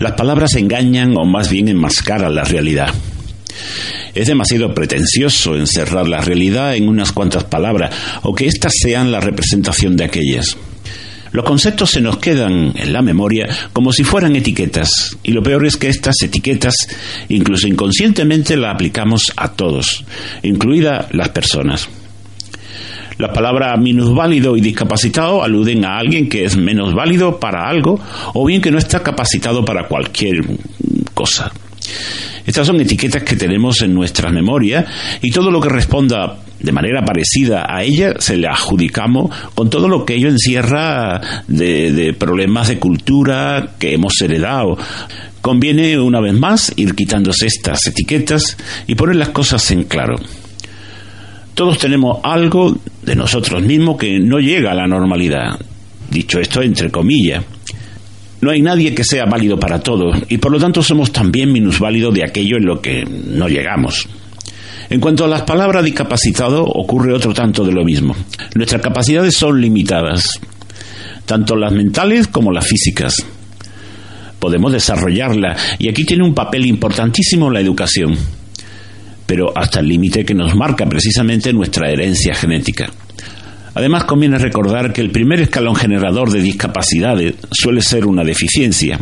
Las palabras engañan o más bien enmascaran la realidad. Es demasiado pretencioso encerrar la realidad en unas cuantas palabras o que éstas sean la representación de aquellas. Los conceptos se nos quedan en la memoria como si fueran etiquetas, y lo peor es que estas etiquetas, incluso inconscientemente, las aplicamos a todos, incluidas las personas. Las palabras minusválido y discapacitado aluden a alguien que es menos válido para algo o bien que no está capacitado para cualquier cosa. Estas son etiquetas que tenemos en nuestra memoria y todo lo que responda de manera parecida a ella se le adjudicamos con todo lo que ello encierra de problemas de cultura que hemos heredado. Conviene una vez más ir quitándose estas etiquetas y poner las cosas en claro. Todos tenemos algo de nosotros mismos que no llega a la normalidad. Dicho esto entre comillas. No hay nadie que sea válido para todo y por lo tanto somos también minusválidos de aquello en lo que no llegamos. En cuanto a las palabras discapacitado, ocurre otro tanto de lo mismo. Nuestras capacidades son limitadas, tanto las mentales como las físicas. Podemos desarrollarlas y aquí tiene un papel importantísimo la educación, pero hasta el límite que nos marca precisamente nuestra herencia genética. Además, conviene recordar que el primer escalón generador de discapacidades suele ser una deficiencia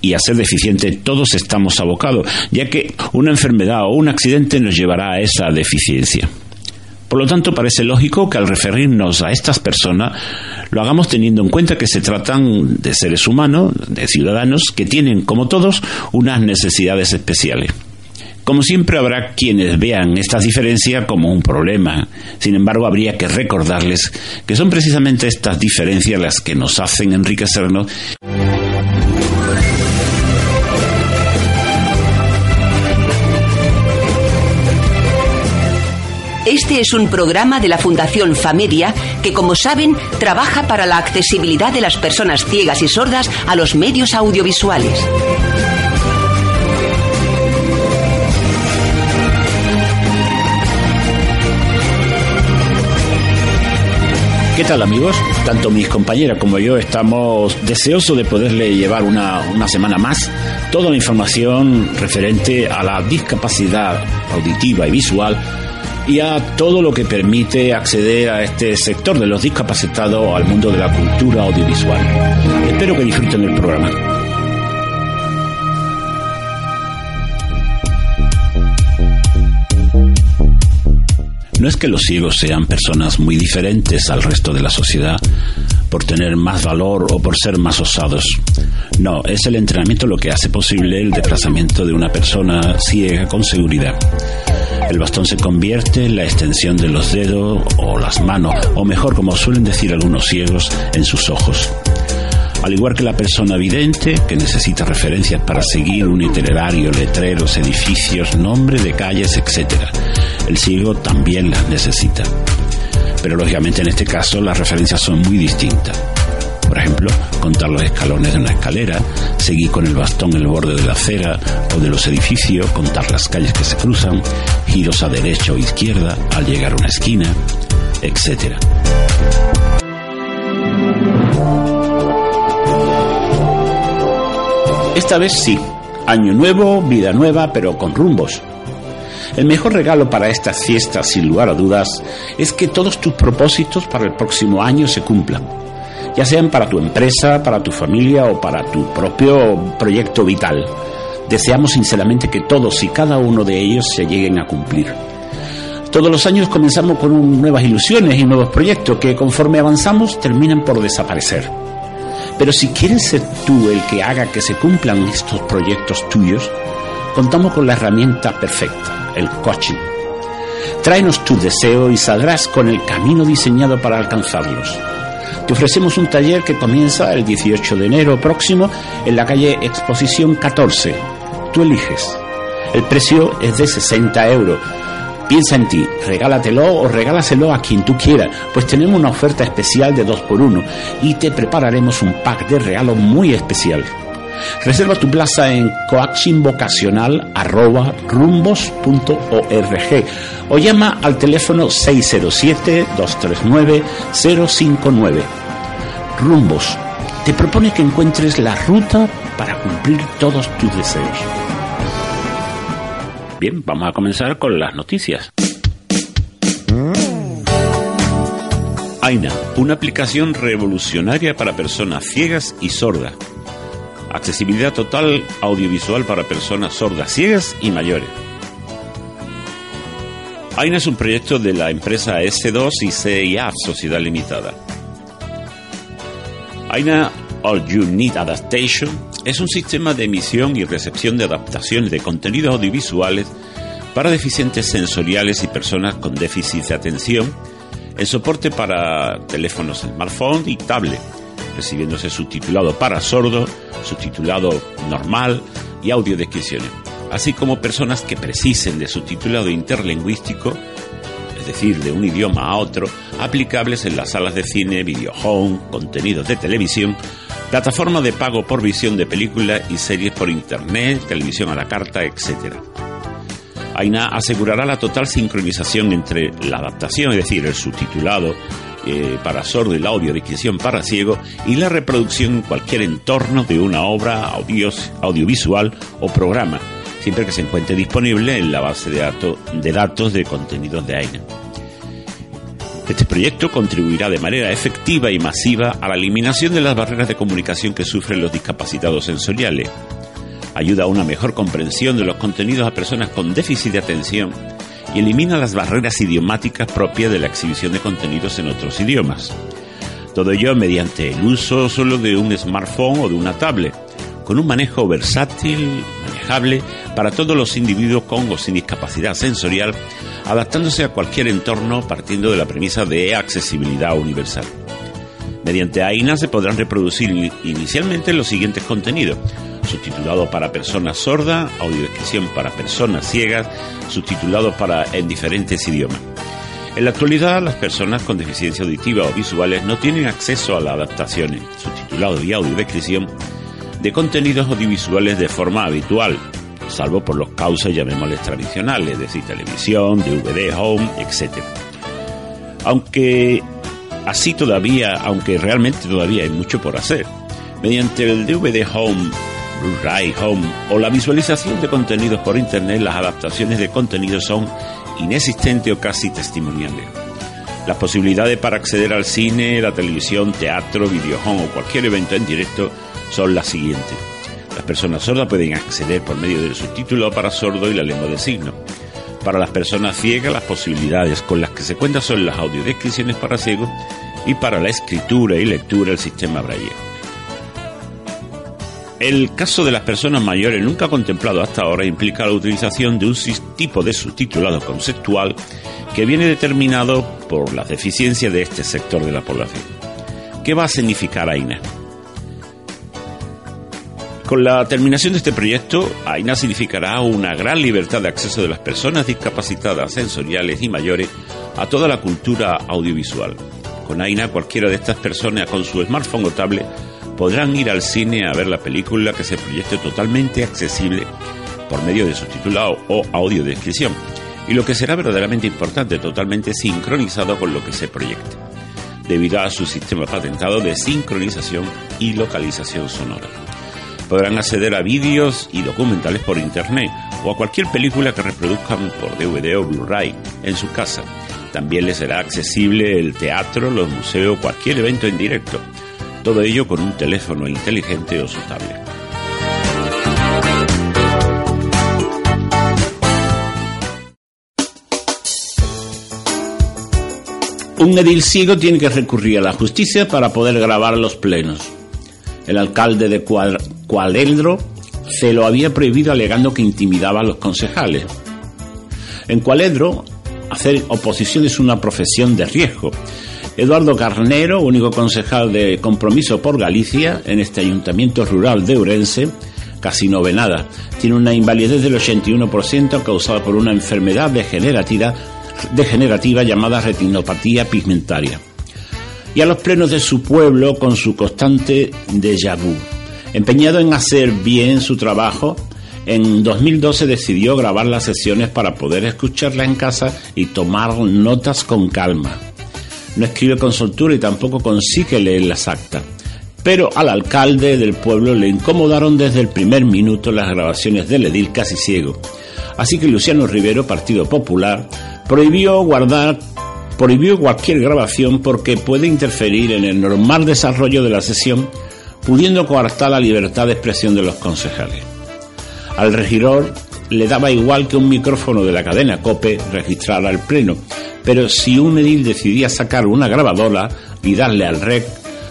y a ser deficiente todos estamos abocados, ya que una enfermedad o un accidente nos llevará a esa deficiencia. Por lo tanto, parece lógico que al referirnos a estas personas lo hagamos teniendo en cuenta que se tratan de seres humanos, de ciudadanos, que tienen, como todos, unas necesidades especiales. Como siempre habrá quienes vean estas diferencias como un problema. Sin embargo, habría que recordarles que son precisamente estas diferencias las que nos hacen enriquecernos. Este es un programa de la Fundación Famedia que, como saben, trabaja para la accesibilidad de las personas ciegas y sordas a los medios audiovisuales. ¿Qué tal amigos? Tanto mis compañeras como yo estamos deseosos de poderle llevar una, una, semana más toda la información referente a la discapacidad auditiva y visual y a todo lo que permite acceder a este sector de los discapacitados al mundo de la cultura audiovisual. Espero que disfruten el programa. No es que los ciegos sean personas muy diferentes al resto de la sociedad por tener más valor o por ser más osados. No, es el entrenamiento lo que hace posible el desplazamiento de una persona ciega con seguridad. El bastón se convierte en la extensión de los dedos o las manos, o mejor, como suelen decir algunos ciegos, en sus ojos. Al igual que la persona vidente, que necesita referencias para seguir un itinerario, letreros, edificios, nombre de calles, etc. El ciego también las necesita. Pero lógicamente en este caso las referencias son muy distintas. Por ejemplo, contar los escalones de una escalera, seguir con el bastón el borde de la acera o de los edificios, contar las calles que se cruzan, giros a derecha o izquierda al llegar a una esquina, etc. Esta vez sí, año nuevo, vida nueva, pero con rumbos. El mejor regalo para estas fiestas, sin lugar a dudas, es que todos tus propósitos para el próximo año se cumplan ya sean para tu empresa, para tu familia o para tu propio proyecto vital. Deseamos sinceramente que todos y cada uno de ellos se lleguen a cumplir. Todos los años comenzamos con nuevas ilusiones y nuevos proyectos que conforme avanzamos terminan por desaparecer. Pero si quieres ser tú el que haga que se cumplan estos proyectos tuyos, contamos con la herramienta perfecta, el coaching. Tráenos tu deseo y saldrás con el camino diseñado para alcanzarlos. Te ofrecemos un taller que comienza el 18 de enero próximo en la calle Exposición 14. Tú eliges. El precio es de 60 euros. Piensa en ti, regálatelo o regálaselo a quien tú quieras, pues tenemos una oferta especial de 2x1 y te prepararemos un pack de regalo muy especial. Reserva tu plaza en coachinvocacional.rumbos.org o llama al teléfono 607-239-059. Rumbos, te propone que encuentres la ruta para cumplir todos tus deseos. Bien, vamos a comenzar con las noticias. Aina, una aplicación revolucionaria para personas ciegas y sordas. Accesibilidad total audiovisual para personas sordas, ciegas y mayores. Aina es un proyecto de la empresa S2 y CIA Sociedad Limitada. Aina All You Need Adaptation es un sistema de emisión y recepción de adaptaciones de contenidos audiovisuales para deficientes sensoriales y personas con déficit de atención en soporte para teléfonos smartphone y tablet, recibiéndose subtitulado para sordo, subtitulado normal y audiodescripciones, así como personas que precisen de subtitulado interlingüístico, es decir, de un idioma a otro, aplicables en las salas de cine, video home, contenidos de televisión, plataformas de pago por visión de películas y series por internet, televisión a la carta, etc. AINA asegurará la total sincronización entre la adaptación, es decir, el subtitulado eh, para sordo y la audiodescripción para ciego, y la reproducción en cualquier entorno de una obra audiovisual o programa, siempre que se encuentre disponible en la base de, de datos de contenidos de AINA. Este proyecto contribuirá de manera efectiva y masiva a la eliminación de las barreras de comunicación que sufren los discapacitados sensoriales, ayuda a una mejor comprensión de los contenidos a personas con déficit de atención y elimina las barreras idiomáticas propias de la exhibición de contenidos en otros idiomas. Todo ello mediante el uso solo de un smartphone o de una tablet, con un manejo versátil, manejable para todos los individuos con o sin discapacidad sensorial, adaptándose a cualquier entorno partiendo de la premisa de accesibilidad universal. Mediante AINA se podrán reproducir inicialmente los siguientes contenidos, subtitulado para personas sordas, audiodescripción para personas ciegas, subtitulado para en diferentes idiomas. En la actualidad, las personas con deficiencia auditiva o visuales no tienen acceso a las adaptaciones, subtitulado y audiodescripción de contenidos audiovisuales de forma habitual, salvo por los cauces llamémosles tradicionales, es decir, televisión, DVD, home, etc. Aunque así todavía, aunque realmente todavía hay mucho por hacer, mediante el DVD Home Blu-ray Home o la visualización de contenidos por Internet, las adaptaciones de contenidos son inexistentes o casi testimoniales. Las posibilidades para acceder al cine, la televisión, teatro, home o cualquier evento en directo son las siguientes. Las personas sordas pueden acceder por medio del subtítulo para sordo y la lengua de signos. Para las personas ciegas, las posibilidades con las que se cuenta son las audiodescripciones para ciegos y para la escritura y lectura el sistema Braille. El caso de las personas mayores nunca contemplado hasta ahora implica la utilización de un tipo de subtitulado conceptual que viene determinado por las deficiencias de este sector de la población. ¿Qué va a significar AINA? Con la terminación de este proyecto, AINA significará una gran libertad de acceso de las personas discapacitadas sensoriales y mayores a toda la cultura audiovisual. Con AINA, cualquiera de estas personas con su smartphone o tablet podrán ir al cine a ver la película que se proyecte totalmente accesible por medio de subtitulado o audiodescripción, y lo que será verdaderamente importante, totalmente sincronizado con lo que se proyecte, debido a su sistema patentado de sincronización y localización sonora. Podrán acceder a vídeos y documentales por internet o a cualquier película que reproduzcan por DVD o Blu-ray en su casa. También les será accesible el teatro, los museos, cualquier evento en directo todo ello con un teléfono inteligente o su tablet. Un edil ciego tiene que recurrir a la justicia para poder grabar los plenos. El alcalde de Cualedro se lo había prohibido alegando que intimidaba a los concejales. En Cualedro, hacer oposición es una profesión de riesgo Eduardo Carnero, único concejal de Compromiso por Galicia en este ayuntamiento rural de Urense, casi novenada. Tiene una invalidez del 81% causada por una enfermedad degenerativa, degenerativa llamada retinopatía pigmentaria. Y a los plenos de su pueblo con su constante déjà vu. Empeñado en hacer bien su trabajo, en 2012 decidió grabar las sesiones para poder escucharla en casa y tomar notas con calma no escribe con soltura y tampoco consigue leer las actas. pero al alcalde del pueblo le incomodaron desde el primer minuto las grabaciones del edil casi ciego. Así que Luciano Rivero, Partido Popular, prohibió guardar prohibió cualquier grabación porque puede interferir en el normal desarrollo de la sesión, pudiendo coartar la libertad de expresión de los concejales. Al regidor le daba igual que un micrófono de la cadena COPE registrara el pleno, pero si un edil decidía sacar una grabadora y darle al rec,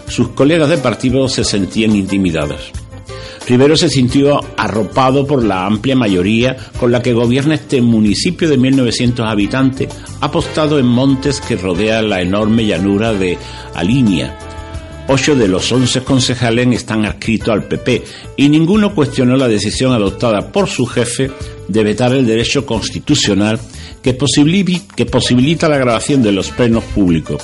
sus colegas de partido se sentían intimidados. Rivero se sintió arropado por la amplia mayoría con la que gobierna este municipio de 1900 habitantes, apostado en montes que rodean la enorme llanura de Alinia. Ocho de los once concejales están adscritos al PP y ninguno cuestionó la decisión adoptada por su jefe de vetar el derecho constitucional que posibilita la grabación de los plenos públicos.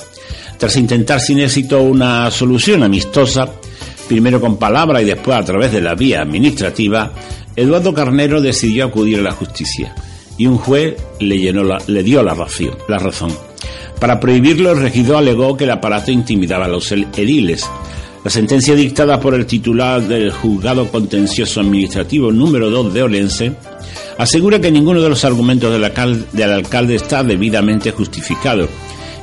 Tras intentar sin éxito una solución amistosa, primero con palabra y después a través de la vía administrativa, Eduardo Carnero decidió acudir a la justicia y un juez le, dio la la razón. Para prohibirlo, el regidor alegó que el aparato intimidaba a los ediles. La sentencia dictada por el titular del Juzgado Contencioso Administrativo número 2 de Olense asegura que ninguno de los argumentos del alcalde está debidamente justificado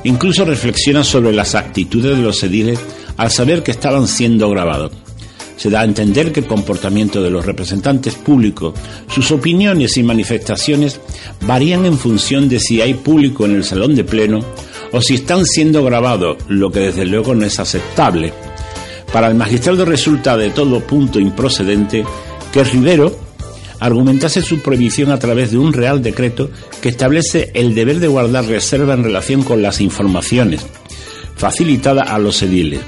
Incluso reflexiona sobre las actitudes de los ediles al saber que estaban siendo grabados. Se da a entender que el comportamiento de los representantes públicos, sus opiniones y manifestaciones varían en función de si hay público en el salón de pleno o si están siendo grabados, lo que desde luego no es aceptable. Para el magistrado resulta de todo punto improcedente que Rivero argumentase su prohibición a través de un real decreto que establece el deber de guardar reserva en relación con las informaciones facilitada a los ediles.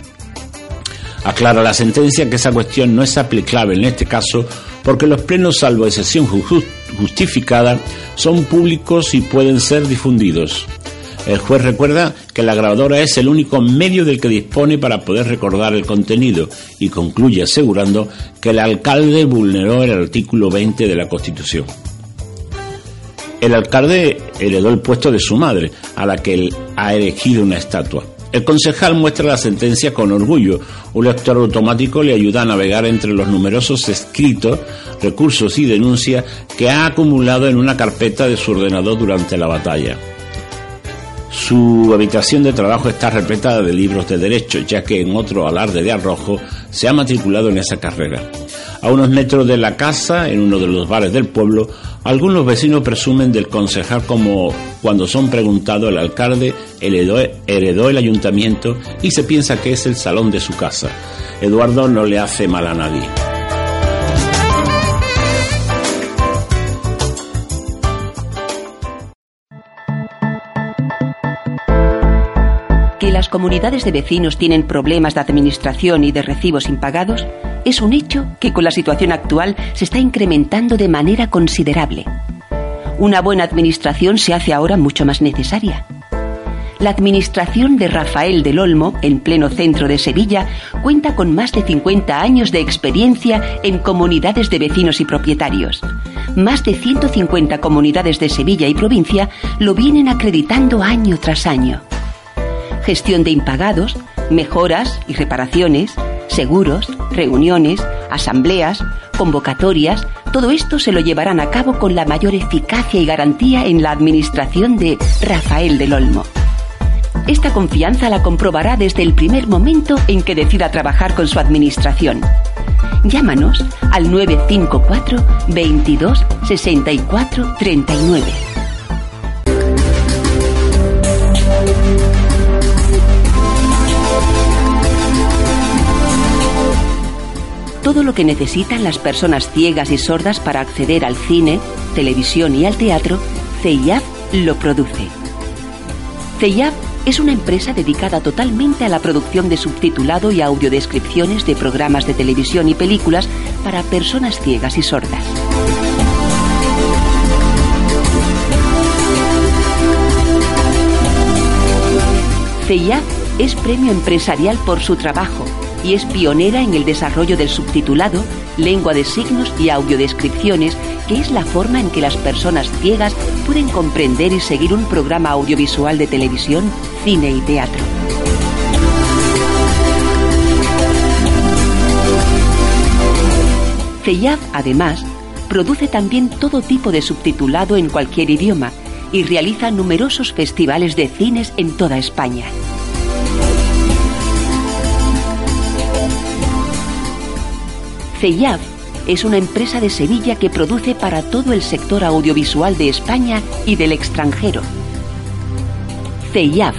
Aclara la sentencia que esa cuestión no es aplicable en este caso porque los plenos, salvo excepción justificada, son públicos y pueden ser difundidos. El juez recuerda que la grabadora es el único medio del que dispone para poder recordar el contenido y concluye asegurando que el alcalde vulneró el artículo 20 de la Constitución. El alcalde heredó el puesto de su madre, a la que él ha elegido una estatua. El concejal muestra la sentencia con orgullo. Un lector automático le ayuda a navegar entre los numerosos escritos, recursos y denuncias que ha acumulado en una carpeta de su ordenador durante la batalla. Su habitación de trabajo está repleta de libros de derecho, ya que en otro alarde de arrojo se ha matriculado en esa carrera. A unos metros de la casa, en uno de los bares del pueblo, algunos vecinos presumen del concejal como cuando son preguntados el alcalde heredó el ayuntamiento y se piensa que es el salón de su casa. Eduardo no le hace mal a nadie. Las comunidades de vecinos tienen problemas de administración y de recibos impagados, es un hecho que con la situación actual se está incrementando de manera considerable. Una buena administración se hace ahora mucho más necesaria. La administración de Rafael del Olmo, en pleno centro de Sevilla, cuenta con más de 50 años de experiencia en comunidades de vecinos y propietarios. Más de 150 comunidades de Sevilla y provincia lo vienen acreditando año tras año gestión de impagados, mejoras y reparaciones, seguros, reuniones, asambleas, convocatorias, todo esto se lo llevarán a cabo con la mayor eficacia y garantía en la administración de Rafael del Olmo. Esta confianza la comprobará desde el primer momento en que decida trabajar con su administración. Llámanos al 954 22 64 39. Todo lo que necesitan las personas ciegas y sordas para acceder al cine, televisión y al teatro, CEIAF lo produce. CEIAF es una empresa dedicada totalmente a la producción de subtitulado y audiodescripciones de programas de televisión y películas para personas ciegas y sordas. CEIAF es premio empresarial por su trabajo y es pionera en el desarrollo del subtitulado, lengua de signos y audiodescripciones, que es la forma en que las personas ciegas pueden comprender y seguir un programa audiovisual de televisión, cine y teatro. CEIAF, además, produce también todo tipo de subtitulado en cualquier idioma y realiza numerosos festivales de cines en toda España. CEIAF es una empresa de Sevilla que produce para todo el sector audiovisual de España y del extranjero. CEIAF,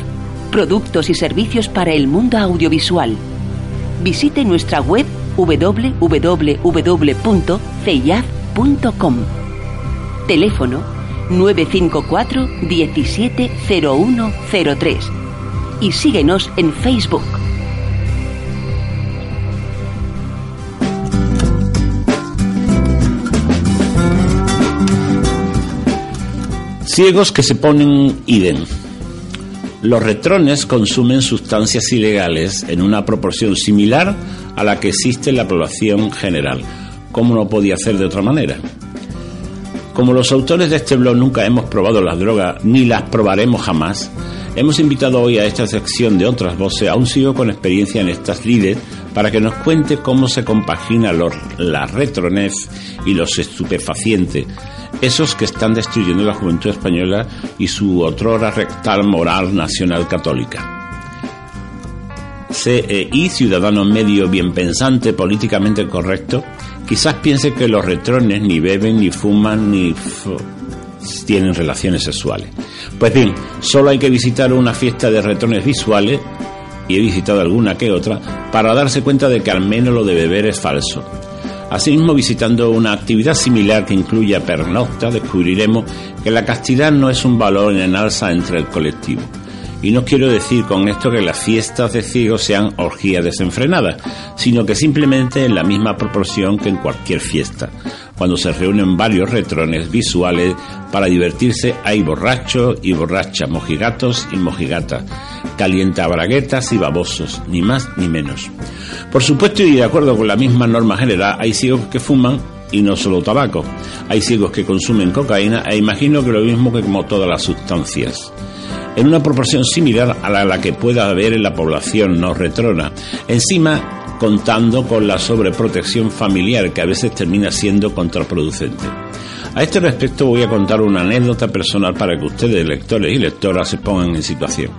productos y servicios para el mundo audiovisual. Visite nuestra web www.ceiaf.com. Teléfono 954 170103 y síguenos en Facebook. Ciegos que se ponen idem. Los retrones consumen sustancias ilegales en una proporción similar a la que existe en la población general. ¿Cómo no podía hacer de otra manera? Como los autores de este blog nunca hemos probado las drogas ni las probaremos jamás, hemos invitado hoy a esta sección de otras voces a un ciego con experiencia en estas lides para que nos cuente cómo se compagina la retronez y los estupefacientes esos que están destruyendo la juventud española y su otrora rectal moral nacional católica. CEI, ciudadano medio bien pensante, políticamente correcto, quizás piense que los retrones ni beben, ni fuman, ni tienen relaciones sexuales. Pues bien, solo hay que visitar una fiesta de retrones visuales, y he visitado alguna que otra, para darse cuenta de que al menos lo de beber es falso. Asimismo, visitando una actividad similar que incluya pernocta, descubriremos que la castidad no es un valor en alza entre el colectivo. Y no quiero decir con esto que las fiestas de ciegos sean orgías desenfrenadas, sino que simplemente en la misma proporción que en cualquier fiesta. Cuando se reúnen varios retrones visuales para divertirse hay borrachos y borrachas, mojigatos y mojigatas, calientabraguetas y babosos, ni más ni menos. Por supuesto, y de acuerdo con la misma norma general, hay ciegos que fuman y no solo tabaco. Hay ciegos que consumen cocaína e imagino que lo mismo que como todas las sustancias. En una proporción similar a la, que pueda haber en la población no retrona. Encima, contando con la sobreprotección familiar que a veces termina siendo contraproducente. A este respecto voy a contar una anécdota personal para que ustedes, lectores y lectoras, se pongan en situación.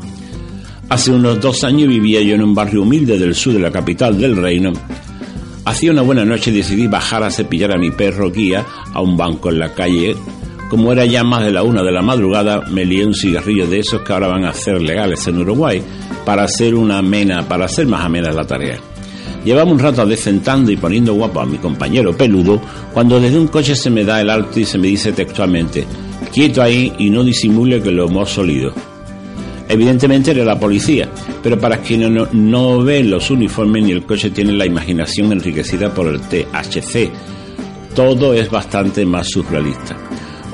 Hace unos dos años vivía yo en un barrio humilde del sur de la capital del reino. Hacía una buena noche decidí bajar a cepillar a mi perro guía a un banco en la calle. Como era ya más de la una de la madrugada, me lié un cigarrillo de esos que ahora van a ser legales en Uruguay para hacer una amena, para hacer más amena la tarea. Llevaba un rato descentando y poniendo guapo a mi compañero peludo cuando desde un coche se me da el alto y se me dice textualmente, quieto ahí y no disimule que lo hemos solido. Evidentemente era la policía, pero para quienes no, no ven los uniformes ni el coche tienen la imaginación enriquecida por el THC, todo es bastante más surrealista.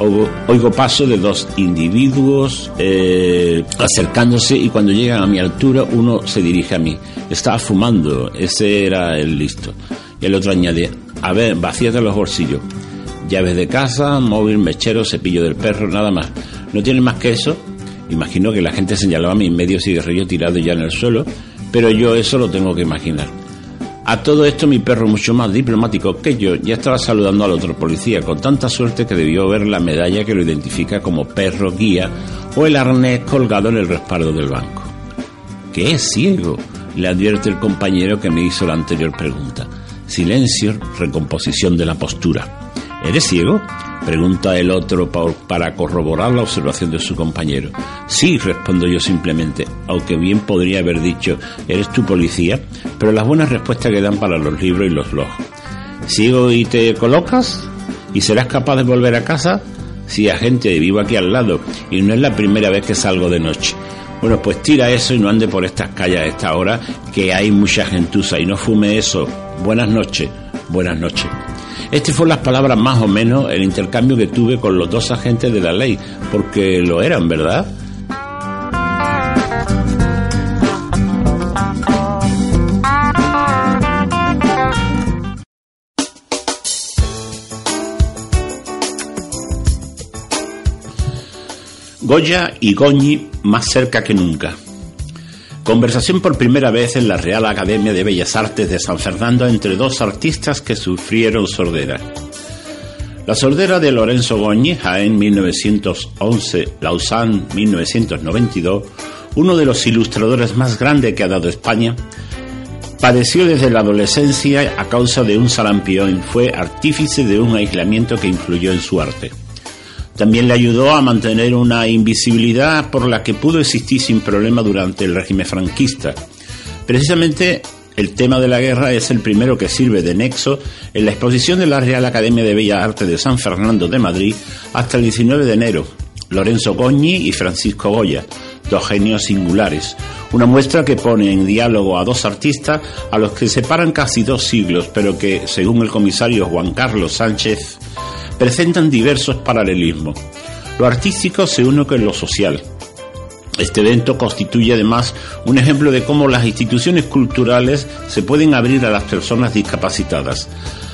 Oigo, paso de dos individuos eh, acercándose y cuando llegan a mi altura uno se dirige a mí. Estaba fumando, ese era el listo. Y el otro añade, a ver, vacíate los bolsillos. Llaves de casa, móvil, mechero, cepillo del perro, nada más. ¿No tiene más que eso? Imagino que la gente señalaba mi medio cigarrillo tirado ya en el suelo, pero yo eso lo tengo que imaginar. A todo esto mi perro, mucho más diplomático que yo, ya estaba saludando al otro policía, con tanta suerte que debió ver la medalla que lo identifica como perro guía o el arnés colgado en el respaldo del banco. ¿Qué es ciego? le advierte el compañero que me hizo la anterior pregunta. Silencio, recomposición de la postura. ¿Eres ciego? Pregunta el otro para corroborar la observación de su compañero. Sí, respondo yo simplemente, aunque bien podría haber dicho, ¿eres tu policía? Pero las buenas respuestas quedan para los libros y los blogs. ¿Sigo y te colocas? ¿Y serás capaz de volver a casa? Sí, agente, vivo aquí al lado y no es la primera vez que salgo de noche. Bueno, pues tira eso y no ande por estas calles a esta hora, que hay mucha gentuza y no fume eso. Buenas noches, buenas noches. Este fue las palabras más o menos el intercambio que tuve con los dos agentes de la ley, porque lo eran, ¿verdad? Goya y Goñi más cerca que nunca. Conversación por primera vez en la Real Academia de Bellas Artes de San Fernando entre dos artistas que sufrieron sordera. La sordera de Lorenzo Goñi, Jaén 1911, Lausanne 1992, uno de los ilustradores más grandes que ha dado España, padeció desde la adolescencia a causa de un sarampión y fue artífice de un aislamiento que influyó en su arte. También le ayudó a mantener una invisibilidad por la que pudo existir sin problema durante el régimen franquista. Precisamente el tema de la guerra es el primero que sirve de nexo en la exposición de la Real Academia de Bellas Artes de San Fernando de Madrid hasta el 19 de enero. Lorenzo Goñi y Francisco Goya, dos genios singulares. Una muestra que pone en diálogo a dos artistas a los que separan casi dos siglos, pero que, según el comisario Juan Carlos Sánchez, presentan diversos paralelismos. Lo artístico se une con lo social. Este evento constituye además un ejemplo de cómo las instituciones culturales se pueden abrir a las personas discapacitadas.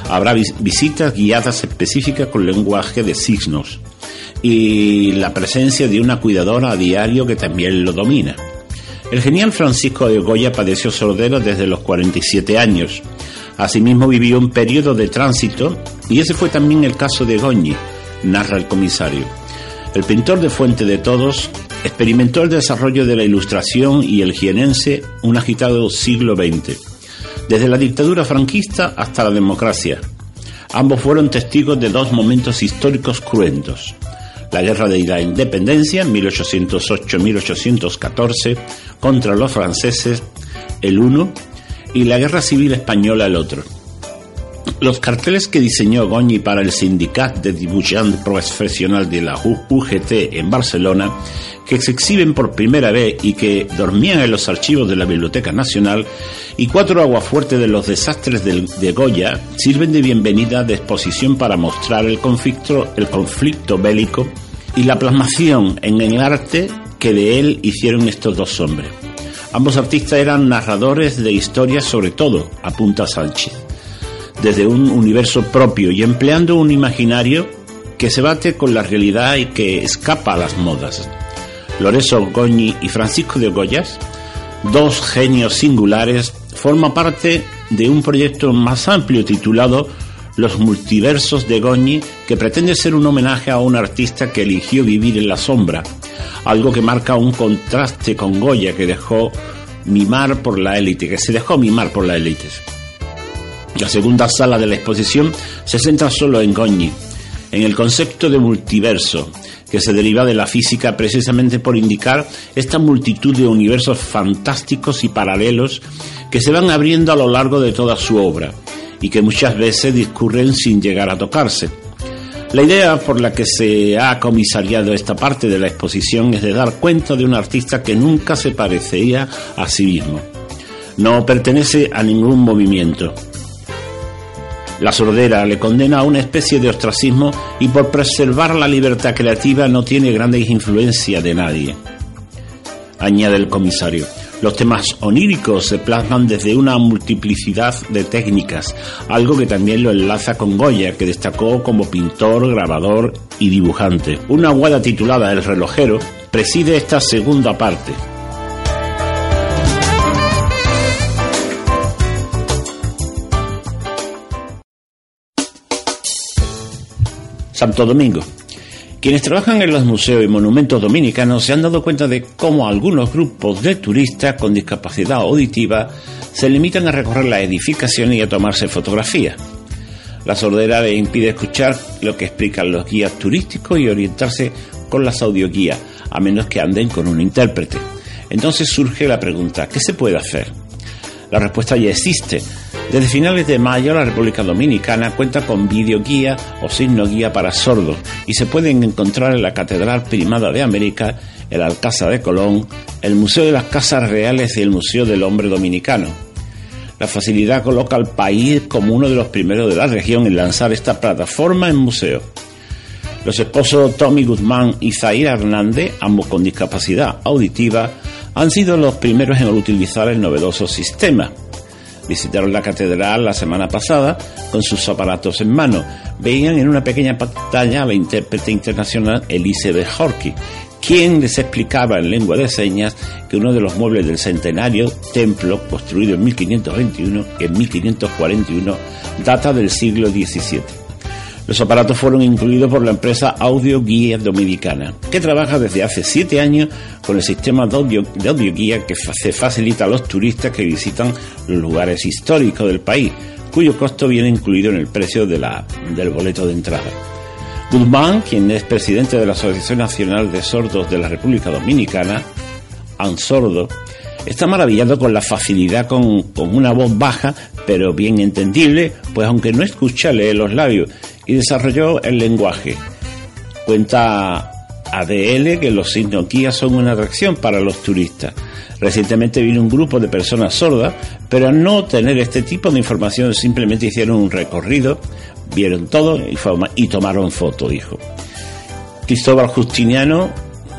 Habrá visitas guiadas específicas con lenguaje de signos y la presencia de una cuidadora a diario que también lo domina. El genial Francisco de Goya padeció sordera desde los 47 años Asimismo vivió un periodo de tránsito y ese fue también el caso de Goñi, narra el comisario. El pintor de Fuente de Todos experimentó el desarrollo de la ilustración y el jienense un agitado siglo XX, desde la dictadura franquista hasta la democracia. Ambos fueron testigos de dos momentos históricos cruentos. La guerra de la independencia en 1808-1814 contra los franceses, el uno, y la Guerra Civil Española el otro. Los carteles que diseñó Goñi para el Sindicat de Dibujant Profesional de la UGT en Barcelona, que se exhiben por primera vez y que dormían en los archivos de la Biblioteca Nacional, y cuatro aguafuertes de los desastres de, Goya, sirven de bienvenida de exposición para mostrar el conflicto bélico y la plasmación en el arte que de él hicieron estos dos hombres. Ambos artistas eran narradores de historias sobre todo, apunta Sánchez, desde un universo propio y empleando un imaginario que se bate con la realidad y que escapa a las modas. Lorenzo Goñi y Francisco de Goyas, dos genios singulares, forman parte de un proyecto más amplio titulado Los multiversos de Goñi, que pretende ser un homenaje a un artista que eligió vivir en la sombra algo que marca un contraste con Goya que dejó mimar por la élite, que se dejó mimar por la élite. La segunda sala de la exposición se centra solo en Goñi, en el concepto de multiverso, que se deriva de la física precisamente por indicar esta multitud de universos fantásticos y paralelos que se van abriendo a lo largo de toda su obra y que muchas veces discurren sin llegar a tocarse. La idea por la que se ha comisariado esta parte de la exposición es de dar cuenta de un artista que nunca se parecía a sí mismo. No pertenece a ningún movimiento. La sordera le condena a una especie de ostracismo y por preservar la libertad creativa no tiene grandes influencia de nadie. Añade el comisario. Los temas oníricos se plasman desde una multiplicidad de técnicas, algo que también lo enlaza con Goya, que destacó como pintor, grabador y dibujante. Una guada titulada El relojero preside esta segunda parte. Santo Domingo. Quienes trabajan en los museos y monumentos dominicanos se han dado cuenta de cómo algunos grupos de turistas con discapacidad auditiva se limitan a recorrer la edificación y a tomarse fotografías. La sordera les impide escuchar lo que explican los guías turísticos y orientarse con las audioguías, a menos que anden con un intérprete. Entonces surge la pregunta, ¿qué se puede hacer? La respuesta ya existe, desde finales de mayo, la República Dominicana cuenta con videoguía o signo guía para sordos y se pueden encontrar en la Catedral Primada de América, el Alcázar de Colón, el Museo de las Casas Reales y el Museo del Hombre Dominicano. La facilidad coloca al país como uno de los primeros de la región en lanzar esta plataforma en museo. Los esposos Tommy Guzmán y Zaira Hernández, ambos con discapacidad auditiva, han sido los primeros en utilizar el novedoso sistema visitaron la catedral la semana pasada con sus aparatos en mano. Veían en una pequeña pantalla a la intérprete internacional de Horky, quien les explicaba en lengua de señas que uno de los muebles del centenario templo, construido en 1521 y en 1541, data del siglo XVII. Los aparatos fueron incluidos por la empresa Audio Guía Dominicana, que trabaja desde hace siete años con el sistema de audio, guía que se facilita a los turistas que visitan los lugares históricos del país, cuyo costo viene incluido en el precio del boleto de entrada. Guzmán, quien es presidente de la Asociación Nacional de Sordos de la República Dominicana, ANSORDO, está maravillado con la facilidad con, con, una voz baja, pero bien entendible, pues aunque no escucha, lee los labios y desarrolló el lenguaje. Cuenta ADL que los signos son una atracción para los turistas. Recientemente vino un grupo de personas sordas, pero al no tener este tipo de información simplemente hicieron un recorrido vieron todo y, tomaron foto, dijo. Cristóbal Justiniano,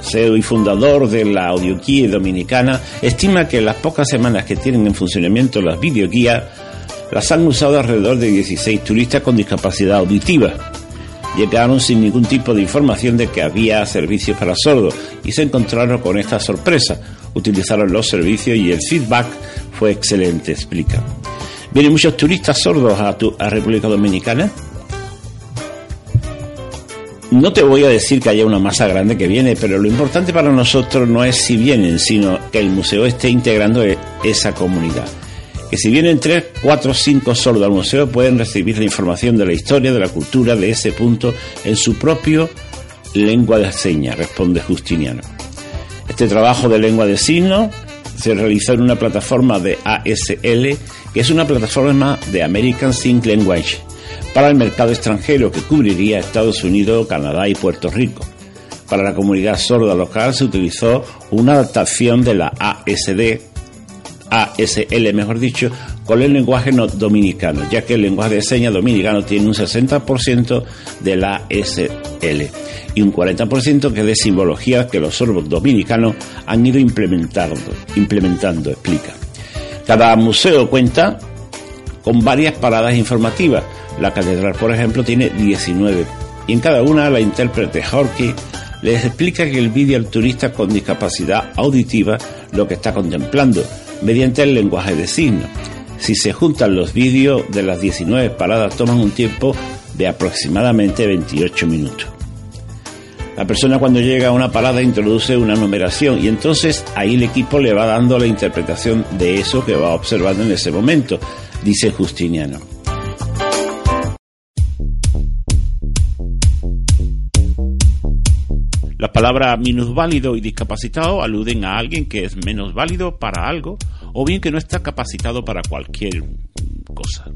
CEO y fundador de la audioguía dominicana, estima que las pocas semanas que tienen en funcionamiento las videoguías, las han usado alrededor de 16 turistas con discapacidad auditiva. Llegaron sin ningún tipo de información de que había servicios para sordos y se encontraron con esta sorpresa. Utilizaron los servicios y el feedback fue excelente, explica. ¿Vienen muchos turistas sordos a, República Dominicana? No te voy a decir que haya una masa grande que viene, pero lo importante para nosotros no es si vienen, sino que el museo esté integrando e-, esa comunidad. Que si vienen tres, cuatro, cinco sordos al museo pueden recibir la información de la historia, de la cultura de ese punto en su propio lengua de señas, responde Justiniano. Este trabajo de lengua de signos se realizó en una plataforma de ASL que es una plataforma de American Sign Language para el mercado extranjero que cubriría Estados Unidos, Canadá y Puerto Rico. Para la comunidad sorda local se utilizó una adaptación de la ASD, ASL mejor dicho, con el lenguaje no dominicano, ya que el lenguaje de señas dominicano tiene un 60% de la ASL y un 40% que es de simbología que los sordos dominicanos han ido implementando, implementando, explica. Cada museo cuenta con varias paradas informativas. La catedral, por ejemplo, tiene 19 y en cada una la intérprete Jorge les explica que el vídeo al turista con discapacidad auditiva lo que está contemplando mediante el lenguaje de signos. Si se juntan los vídeos de las 19 paradas toman un tiempo de aproximadamente 28 minutos. La persona cuando llega a una parada introduce una numeración y entonces ahí el equipo le va dando la interpretación de eso que va observando en ese momento, dice Justiniano. Las palabras minusválido y discapacitado aluden a alguien que es menos válido para algo o bien que no está capacitado para cualquier cosa.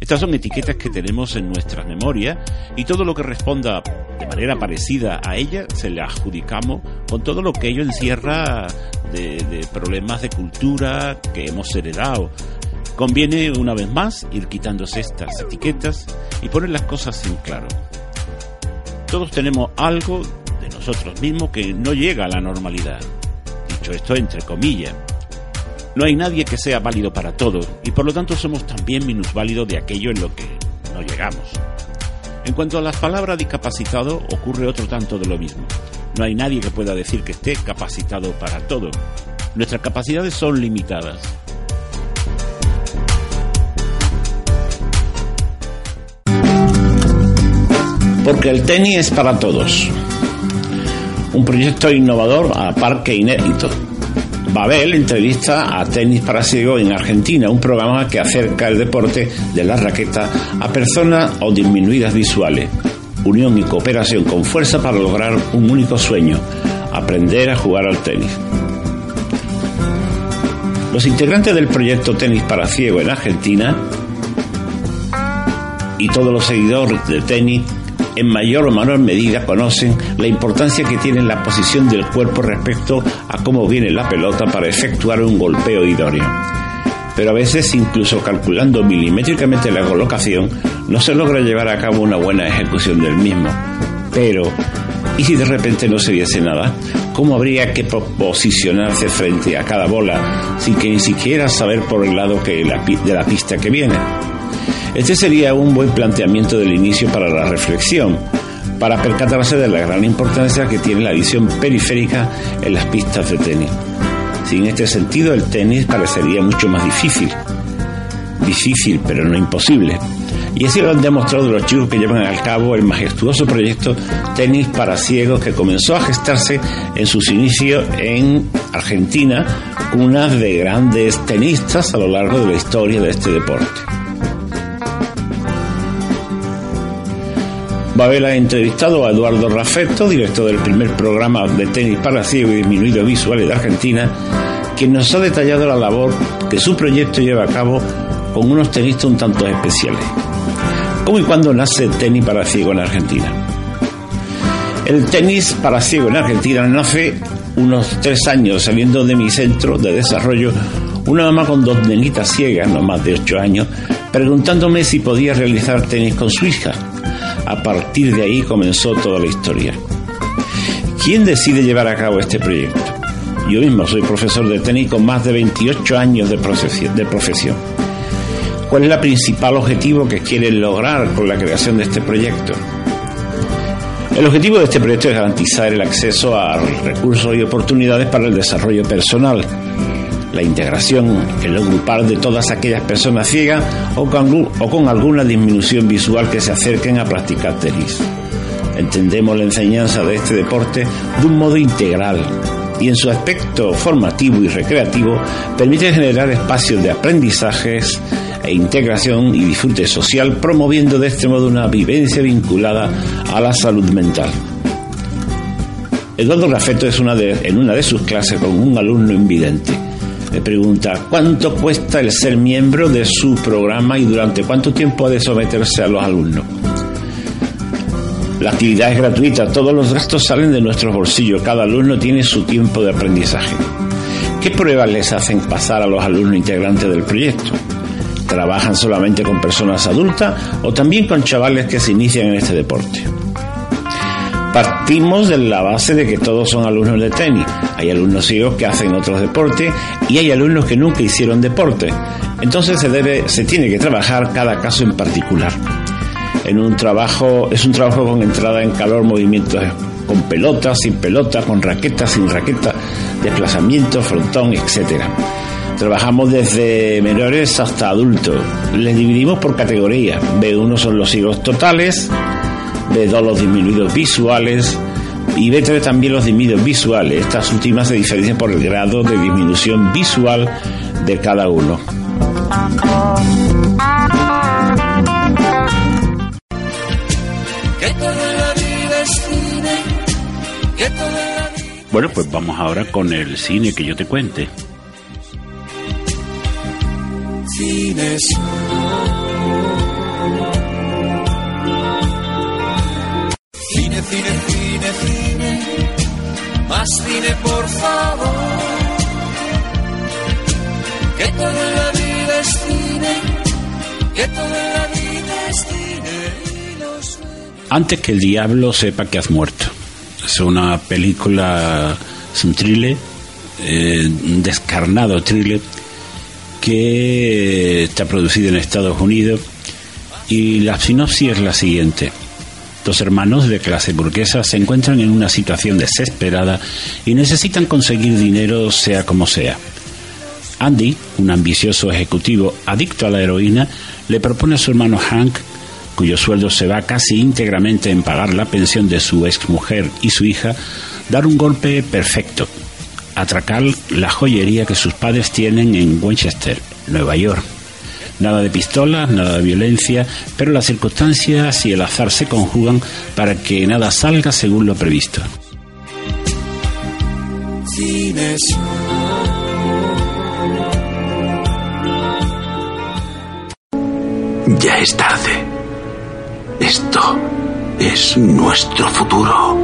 Estas son etiquetas que tenemos en nuestra memoria y todo lo que responda de manera parecida a ella se le adjudicamos con todo lo que ello encierra de, problemas de cultura que hemos heredado. Conviene una vez más ir quitándose estas etiquetas y poner las cosas en claro. Todos tenemos algo de nosotros mismos que no llega a la normalidad. Dicho esto entre comillas, no hay nadie que sea válido para todo y por lo tanto somos también minusválidos de aquello en lo que no llegamos. En cuanto a las palabras discapacitado, ocurre otro tanto de lo mismo. No hay nadie que pueda decir que esté capacitado para todo. Nuestras capacidades son limitadas. Porque el tenis es para todos. Un proyecto innovador a parque inédito Babel entrevista a Tenis para Ciego en Argentina, un programa que acerca el deporte de la raqueta a personas o disminuidas visuales. Unión y cooperación con fuerza para lograr un único sueño, aprender a jugar al tenis. Los integrantes del proyecto Tenis para Ciego en Argentina y todos los seguidores de tenis en mayor o menor medida conocen la importancia que tiene la posición del cuerpo respecto a cómo viene la pelota para efectuar un golpeo idóneo. Pero a veces, incluso calculando milimétricamente la colocación, no se logra llevar a cabo una buena ejecución del mismo. Pero, ¿y si de repente no se viese nada? ¿Cómo habría que posicionarse frente a cada bola sin que ni siquiera saber por el lado de la pista que viene? Este sería un buen planteamiento del inicio para la reflexión, para percatarse de la gran importancia que tiene la visión periférica en las pistas de tenis. Sin este sentido, el tenis parecería mucho más difícil. Difícil, pero no imposible. Y así lo han demostrado los chicos que llevan a cabo el majestuoso proyecto Tenis para Ciegos que comenzó a gestarse en sus inicios en Argentina, una de grandes tenistas a lo largo de la historia de este deporte. Babel ha entrevistado a Eduardo Rafeto, director del primer programa de tenis para ciegos y disminuidos visuales de Argentina, quien nos ha detallado la labor que su proyecto lleva a cabo con unos tenistas un tanto especiales. ¿Cómo y cuándo nace el tenis para ciego en Argentina? El tenis para ciego en Argentina nace unos tres años saliendo de mi centro de desarrollo una mamá con dos nenitas ciegas, no más de ocho años, preguntándome si podía realizar tenis con su hija. A partir de ahí comenzó toda la historia. ¿Quién decide llevar a cabo este proyecto? Yo mismo soy profesor de tenis más de 28 años de profesión. ¿Cuál es el principal objetivo que quieren lograr con la creación de este proyecto? El objetivo de este proyecto es garantizar el acceso a recursos y oportunidades para el desarrollo personal, la integración, el agrupar de todas aquellas personas ciegas o con, o con alguna disminución visual que se acerquen a practicar tenis. Entendemos la enseñanza de este deporte de un modo integral y en su aspecto formativo y recreativo permite generar espacios de aprendizajes e integración y disfrute social, promoviendo de este modo una vivencia vinculada a la salud mental. Eduardo Rafeto es una de, en una de sus clases con un alumno invidente. Le pregunta cuánto cuesta el ser miembro de su programa y durante cuánto tiempo ha de someterse a los alumnos. La actividad es gratuita, todos los gastos salen de nuestros bolsillos, cada alumno tiene su tiempo de aprendizaje. ¿Qué pruebas les hacen pasar a los alumnos integrantes del proyecto? trabajan solamente con personas adultas o también con chavales que se inician en este deporte. Partimos de la base de que todos son alumnos de tenis. Hay alumnos ciegos que hacen otros deportes y hay alumnos que nunca hicieron deporte. Entonces se debe, se tiene que trabajar cada caso en particular. En un trabajo, es un trabajo con entrada en calor, movimientos con pelota, sin pelota, con raqueta, sin raqueta, desplazamiento, frontón, etcétera. Trabajamos desde menores hasta adultos. Les dividimos por categorías. B1 son los ciegos totales, B2 los disminuidos visuales y B3 también los disminuidos visuales. Estas últimas se diferencian por el grado de disminución visual de cada uno. Bueno, pues vamos ahora con el cine que yo te cuente. Cine, Antes que el diablo sepa que has muerto. Es una película, es un thriller, eh, un descarnado thriller que está producido en Estados Unidos. Y la sinopsis es la siguiente. Dos hermanos de clase burguesa se encuentran en una situación desesperada y necesitan conseguir dinero sea como sea. Andy, un ambicioso ejecutivo adicto a la heroína, le propone a su hermano Hank, cuyo sueldo se va casi íntegramente en pagar la pensión de su exmujer y su hija, dar un golpe perfecto atracar la joyería que sus padres tienen en Winchester, Nueva York. Nada de pistolas, nada de violencia, pero las circunstancias y el azar se conjugan para que nada salga según lo previsto. Ya es tarde. Esto es nuestro futuro.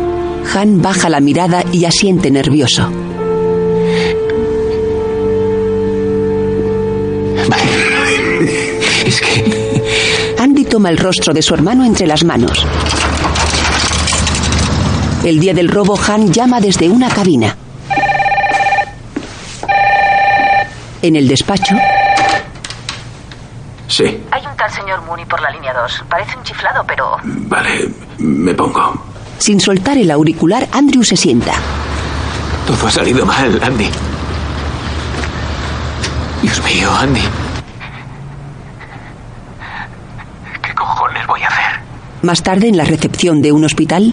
Han baja la mirada y asiente nervioso. Toma el rostro de su hermano entre las manos. El día del robo, Han llama desde una cabina. En el despacho. Sí. Hay un tal señor Mooney por la línea 2. Parece un chiflado, pero... Vale, me pongo. Sin soltar el auricular, Andrew se sienta. Todo ha salido mal, Andy. Dios mío, Andy. ¿Qué cojones voy a hacer? Más tarde, en la recepción de un hospital,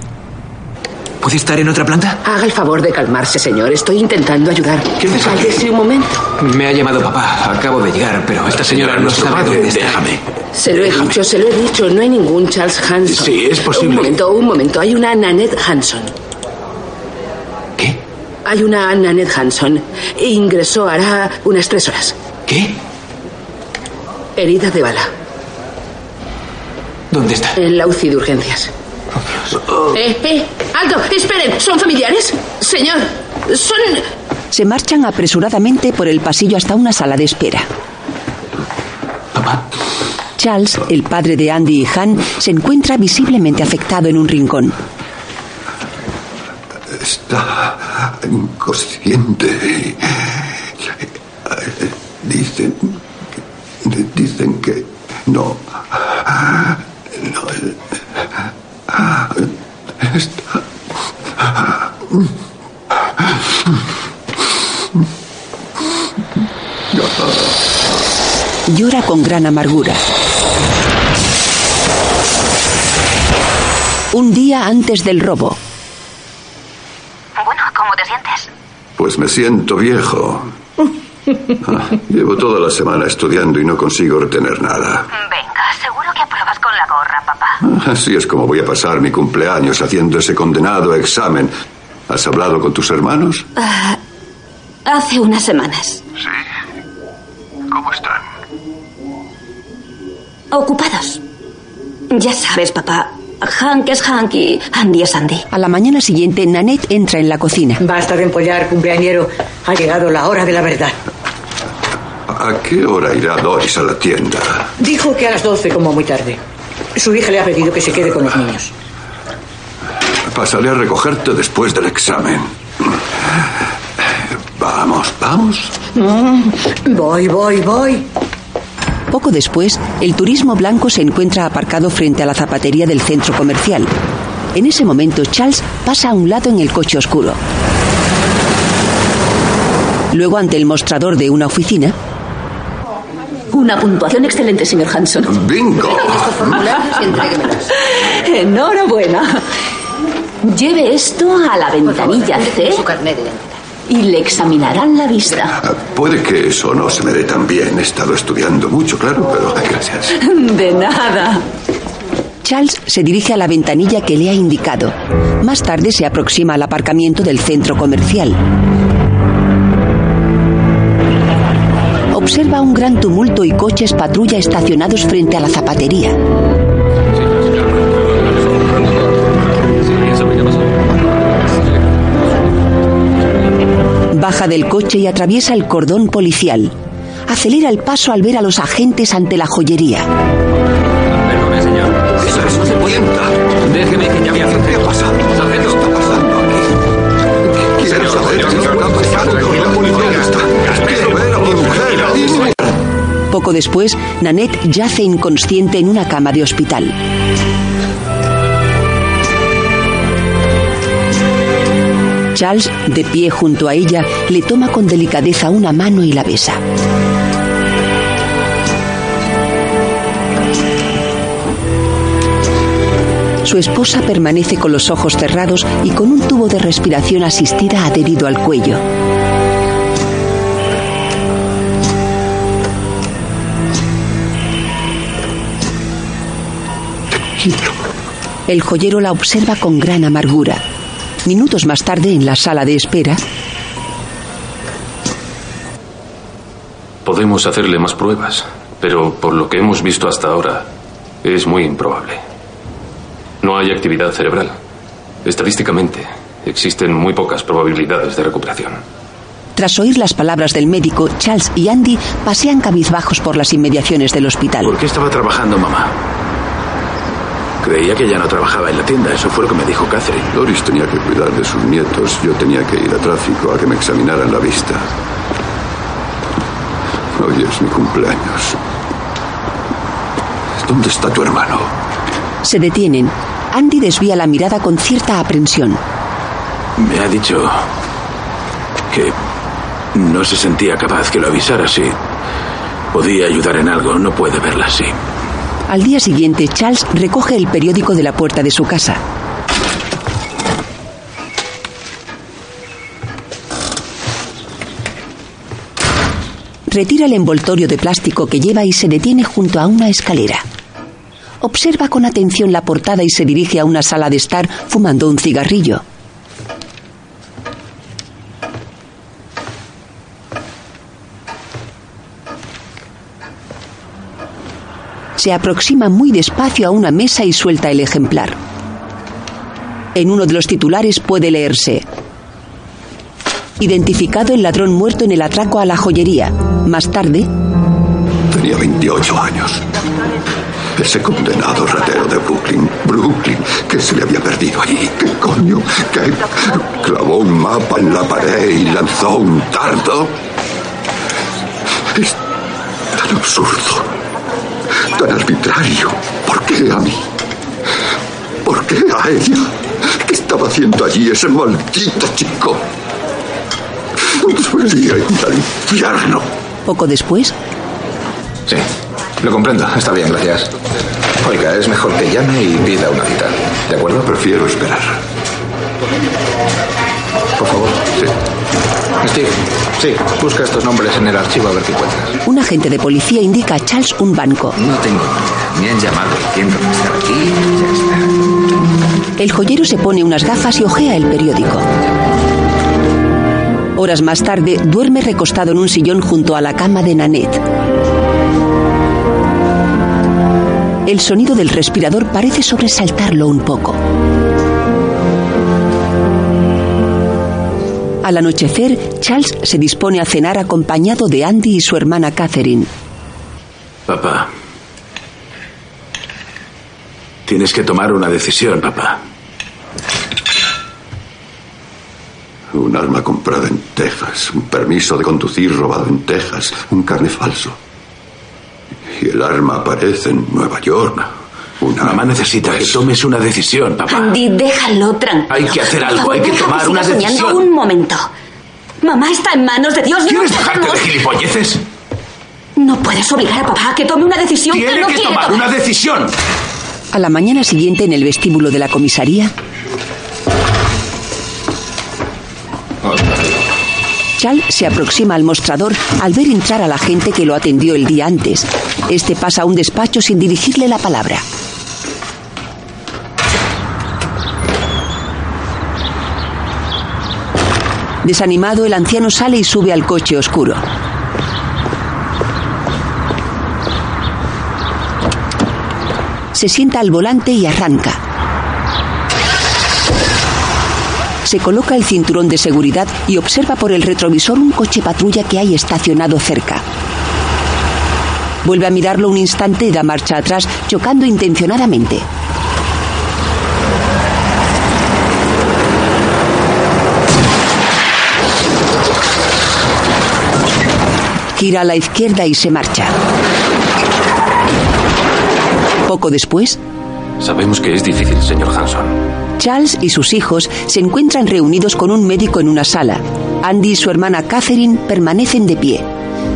¿Puede estar en otra planta? Haga el favor de calmarse, señor. Estoy intentando ayudar. ¿Qué? Cállese un momento. Me ha llamado papá. Acabo de llegar, pero esta señora no sabe dónde está. Déjame. Se lo he dicho, se lo he dicho. No hay ningún Charles Hanson. Sí, es posible. Un momento, un momento. Hay una Nanette Hanson. ¿Qué? Hay una Nanette Hanson. Ingresó hará unas tres horas. ¿Qué? Herida de bala. ¿Dónde está? En la UCI de urgencias. Eh, eh, alto, esperen. ¿Son familiares? Señor, son... se marchan apresuradamente por el pasillo hasta una sala de espera. Papá. Charles, el padre de Andy y Han, se encuentra visiblemente afectado en un rincón. Está inconsciente. Dicen. Dicen que no. No. Está. Llora con gran amargura. Un día antes del robo, Bueno, ¿cómo te sientes? Pues me siento viejo. Ah, llevo toda la semana estudiando y no consigo retener nada. Venga, seguro que apruebas con la gorra, papá. Así es como voy a pasar mi cumpleaños haciendo ese condenado examen. ¿Has hablado con tus hermanos? Hace unas semanas. ¿Cómo están? Ocupados. Ya sabes, papá. Hank es Hank y Andy es Andy. a la mañana siguiente, Nanette entra en la cocina. Basta de empollar, cumpleañero. Ha llegado la hora de la verdad. ¿A qué hora irá Doris a la tienda? Dijo que a las 12 como muy tarde. Su hija le ha pedido que se quede con los niños. Pasaré a recogerte después del examen. Vamos, vamos. Voy, voy, voy. Poco después, el turismo blanco se encuentra aparcado frente a la zapatería del centro comercial. En ese momento, Charles pasa a un lado en el coche oscuro. Luego, ante el mostrador de una oficina, Una puntuación excelente, señor Hanson. ¡Bingo! Enhorabuena. Lleve esto a la ventanilla C y le examinarán la vista. Ah, Puede que eso no se me dé tan bien. He estado estudiando mucho, claro, pero gracias. De nada. Charles se dirige a la ventanilla que le ha indicado. Más tarde se aproxima al aparcamiento del centro comercial. Observa un gran tumulto y coches patrulla estacionados frente a la zapatería. Baja del coche y atraviesa el cordón policial. Acelera el paso al ver a los agentes ante la joyería. Perdone, señor. Esa es mi tienda. Déjeme que llame a ¿Qué ha pasado? ¿Qué está pasando aquí? Quiero saber qué está pasando. Poco después, Nanette yace inconsciente en una cama de hospital. Charles, de pie junto a ella, le toma con delicadeza una mano y la besa. Su esposa permanece con los ojos cerrados y con un tubo de respiración asistida adherido al cuello. El joyero la observa con gran amargura. Minutos más tarde, en la sala de espera, Podemos hacerle más pruebas, pero por lo que hemos visto hasta ahora, es muy improbable. No hay actividad cerebral. Estadísticamente, existen muy pocas probabilidades de recuperación. tras oír las palabras del médico, Charles y Andy pasean cabizbajos por las inmediaciones del hospital. ¿Por qué estaba trabajando mamá? Creía que ya no trabajaba en la tienda. Eso fue lo que me dijo Catherine. Doris tenía que cuidar de sus nietos. Yo tenía que ir a tráfico a que me examinaran la vista. Hoy es mi cumpleaños. ¿Dónde está tu hermano? Se detienen. Andy desvía la mirada con cierta aprensión. Me ha dicho que no se sentía capaz que lo avisara si podía ayudar en algo. No puede verla así. Al día siguiente, Charles recoge el periódico de la puerta de su casa. Retira el envoltorio de plástico que lleva y se detiene junto a una escalera. Observa con atención la portada y se dirige a una sala de estar fumando un cigarrillo. Se aproxima muy despacio a una mesa y suelta el ejemplar. En uno de los titulares puede leerse Identificado el ladrón muerto en el atraco a la joyería. Más tarde... Tenía 28 años. Ese condenado ratero de Brooklyn, Brooklyn, que se le había perdido allí. ¿Qué coño? ¿Que clavó un mapa en la pared y lanzó un dardo? Es tan absurdo, tan arbitrario. ¿Por qué a mí? ¿Por qué a ella? ¿Qué estaba haciendo allí ese maldito chico? Debería ir al infierno. Poco después, Sí, lo comprendo. Está bien, gracias. Oiga, es mejor que llame y pida una cita. ¿De acuerdo? Prefiero esperar. Por favor. Sí. Steve, sí, busca estos nombres en el archivo a ver qué encuentras. un agente de policía indica a Charles un banco. No tengo ni idea. Me han llamado diciendo que estaba aquí y ya está. El joyero se pone unas gafas y ojea el periódico. Horas más tarde, duerme recostado en un sillón junto a la cama de Nanette. El sonido del respirador parece sobresaltarlo un poco. Al anochecer, Charles se dispone a cenar acompañado de Andy y su hermana Catherine. Papá. Tienes que tomar una decisión, papá. Un arma comprada en Texas, un permiso de conducir robado en Texas, un carne falso. Y el arma aparece en Nueva York. Mamá necesita que tomes una decisión, papá. Andy, déjalo tranquilo. Hay que hacer algo, favor, hay que tomar una soñando decisión. Un momento. Mamá está en manos de Dios. No ¿Quieres dejarte de gilipolleces? No puedes obligar a papá a que tome una decisión que Tiene no que quiere tomar una decisión. A la mañana siguiente, en el vestíbulo de la comisaría, Charles se aproxima al mostrador al ver entrar a la gente que lo atendió el día antes. Este pasa a un despacho sin dirigirle la palabra. Desanimado, el anciano sale y sube al coche oscuro. Se sienta al volante y arranca. Se coloca el cinturón de seguridad y observa por el retrovisor un coche patrulla que hay estacionado cerca. Vuelve a mirarlo un instante y da marcha atrás, chocando intencionadamente. Gira a la izquierda y se marcha. Poco después, Sabemos que es difícil, señor Hanson. Charles y sus hijos se encuentran reunidos con un médico en una sala. Andy y su hermana Catherine permanecen de pie.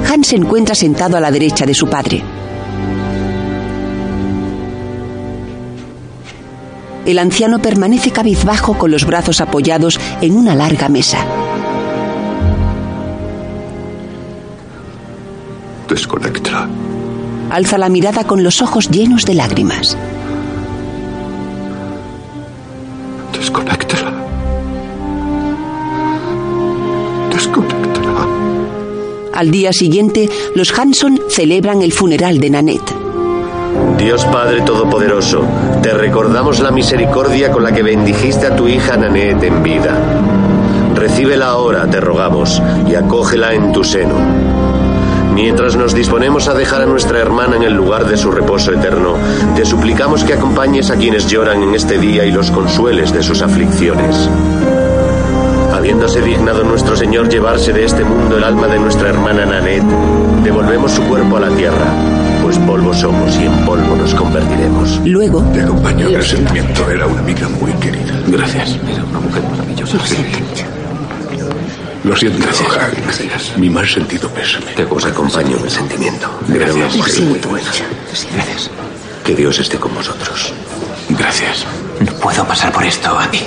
Hans se encuentra sentado a la derecha de su padre. El anciano permanece cabizbajo con los brazos apoyados en una larga mesa. Desconéctala. Alza la mirada con los ojos llenos de lágrimas. Desconéctala. Desconéctala. Al día siguiente, los Hanson celebran el funeral de Nanette. Dios Padre Todopoderoso, te recordamos la misericordia con la que bendijiste a tu hija Nanette en vida. Recíbela ahora, te rogamos, y acógela en tu seno. Mientras nos disponemos a dejar a nuestra hermana en el lugar de su reposo eterno, te suplicamos que acompañes a quienes lloran en este día y los consueles de sus aflicciones. Habiéndose dignado nuestro Señor llevarse de este mundo el alma de nuestra hermana Nanette, devolvemos su cuerpo a la tierra, pues polvo somos y en polvo nos convertiremos. Luego. Te acompaño en el sentimiento. Era una amiga muy querida. Gracias. Era una mujer maravillosa. Lo siento, Hank. Gracias. Mi más sentido pésame. Te os acompaño en el sentimiento. Gracias. Era una mujer Lo muy siento buena. Gracias. Que Dios esté con vosotros. Gracias. No puedo pasar por esto, Andy.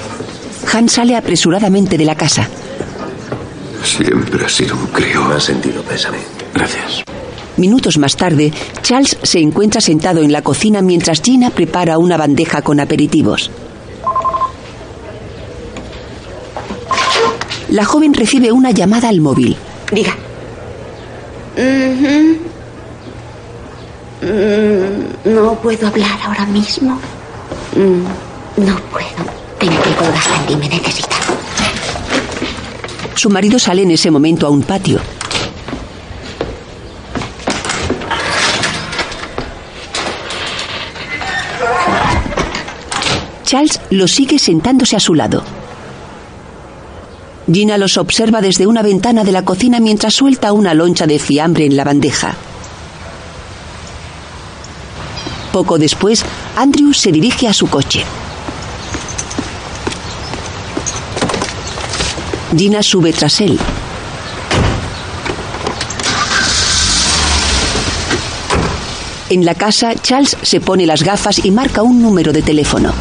Han sale apresuradamente de la casa. Siempre ha sido un crío. Más sentido pésame. Gracias. Minutos más tarde, Charles se encuentra sentado en la cocina mientras Gina prepara una bandeja con aperitivos. La joven recibe una llamada al móvil. Diga. Mm, No puedo hablar ahora mismo. Mm, No puedo. Tengo que colgar. Andy me necesita. Su marido sale en ese momento a un patio. Charles lo sigue sentándose a su lado. Gina los observa desde una ventana de la cocina mientras suelta una loncha de fiambre en la bandeja. Poco después, Andrew se dirige a su coche. Gina sube tras él. En la casa, Charles se pone las gafas y marca un número de teléfono.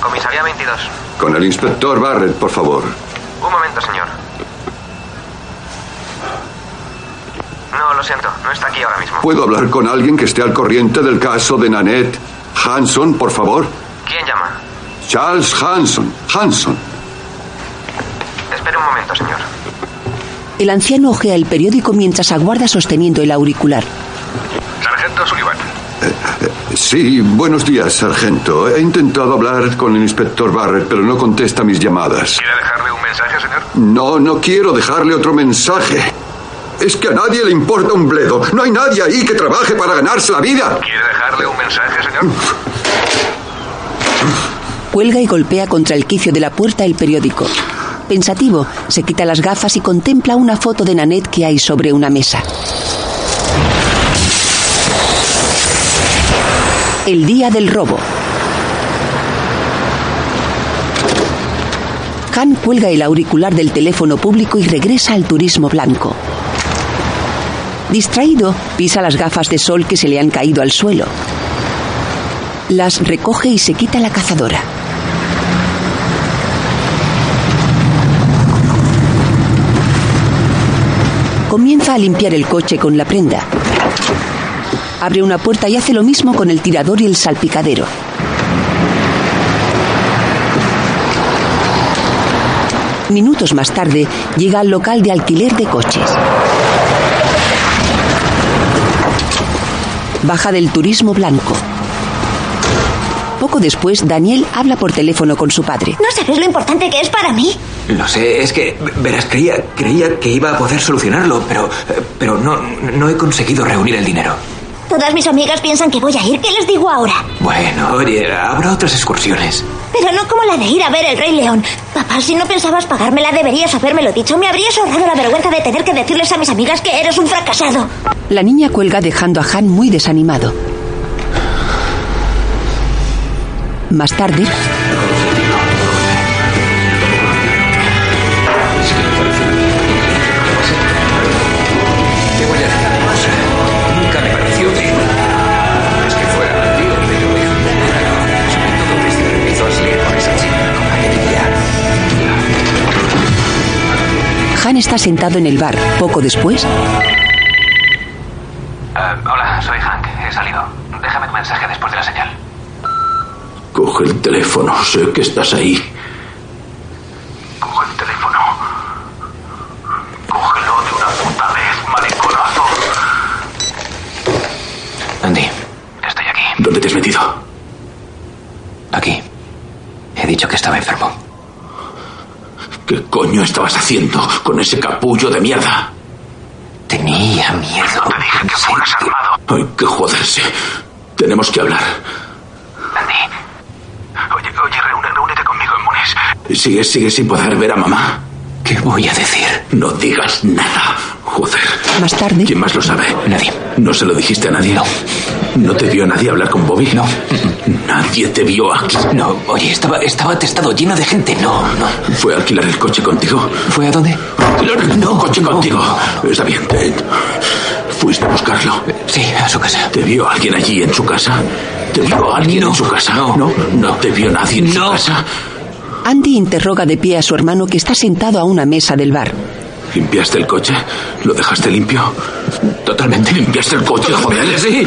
Comisaría 22. Con el inspector Barrett, por favor. Un momento, señor. No, lo siento, no está aquí ahora mismo. ¿Puedo hablar con alguien que esté al corriente del caso de Nanette Hanson, por favor? ¿Quién llama? Charles Hanson. Hanson. Espere un momento, señor. El anciano ojea el periódico mientras aguarda sosteniendo el auricular. Sargento Sullivan. Sí, buenos días, sargento. He intentado hablar con el inspector Barrett, pero no contesta mis llamadas. ¿Quiere dejarle un mensaje, señor? No, no quiero dejarle otro mensaje. Es que a nadie le importa un bledo. No hay nadie ahí que trabaje para ganarse la vida. ¿Quiere dejarle un mensaje, señor? Cuelga y golpea contra el quicio de la puerta el periódico. Pensativo, se quita las gafas y contempla una foto de Nanette que hay sobre una mesa. El día del robo. Han cuelga el auricular del teléfono público y regresa al turismo blanco. Distraído, pisa las gafas de sol que se le han caído al suelo. Las recoge y se quita la cazadora. Comienza a limpiar el coche con la prenda. Abre una puerta y hace lo mismo con el tirador y el salpicadero. Minutos más tarde, llega al local de alquiler de coches. Baja del turismo blanco. Poco después, Daniel habla por teléfono con su padre. ¿No sabes lo importante que es para mí? Lo sé, es que, verás, creía, creía que iba a poder solucionarlo, pero, pero no, no he conseguido reunir el dinero. Todas mis amigas piensan que voy a ir. ¿Qué les digo ahora? Bueno, oye, habrá otras excursiones. Pero no como la de ir a ver el Rey León. Papá, si no pensabas pagármela, deberías habérmelo dicho. Me habrías ahorrado la vergüenza de tener que decirles a mis amigas que eres un fracasado. La niña cuelga dejando a Han muy desanimado. Más tarde, Han está sentado en el bar. Poco después, Eh, hola, soy Hank. He salido. Déjame tu mensaje después de la señal. Coge el teléfono, sé que estás ahí. Coge el teléfono. Cógelo de una puta vez, mariconazo. Andy, Estoy aquí. ¿Dónde te has metido? aquí. He dicho que estaba enfermo. ¿Qué coño estabas haciendo con ese capullo de mierda? Tenía miedo. No te dije que fueras armado. Hay que joderse. Tenemos que hablar. Andy. Oye, oye, reúne- reúnete conmigo en Muniz. ¿Sigues, sigues sin poder ver a mamá? ¿Qué voy a decir? No digas nada. Joder. Más tarde, ¿Quién más lo sabe? Nadie. ¿No se lo dijiste a nadie? No. ¿No te vio nadie hablar con Bobby? No. Nadie te vio aquí. No, oye, estaba, estaba atestado, lleno de gente. No, no. ¿Fue a alquilar el coche contigo? ¿Fue a dónde? ¿Alquilar el No, coche no, contigo? no, Está bien, Ted. ¿Fuiste a buscarlo? Sí, a su casa. ¿Te vio alguien allí en su casa? ¿Te vio alguien No, en su casa? no, no, no te vio nadie en su No. casa. Andy interroga de pie a su hermano que está sentado a una mesa del bar. ¿Limpiaste el coche? ¿Lo dejaste limpio? Totalmente. ¿Limpiaste el coche, joder? Sí.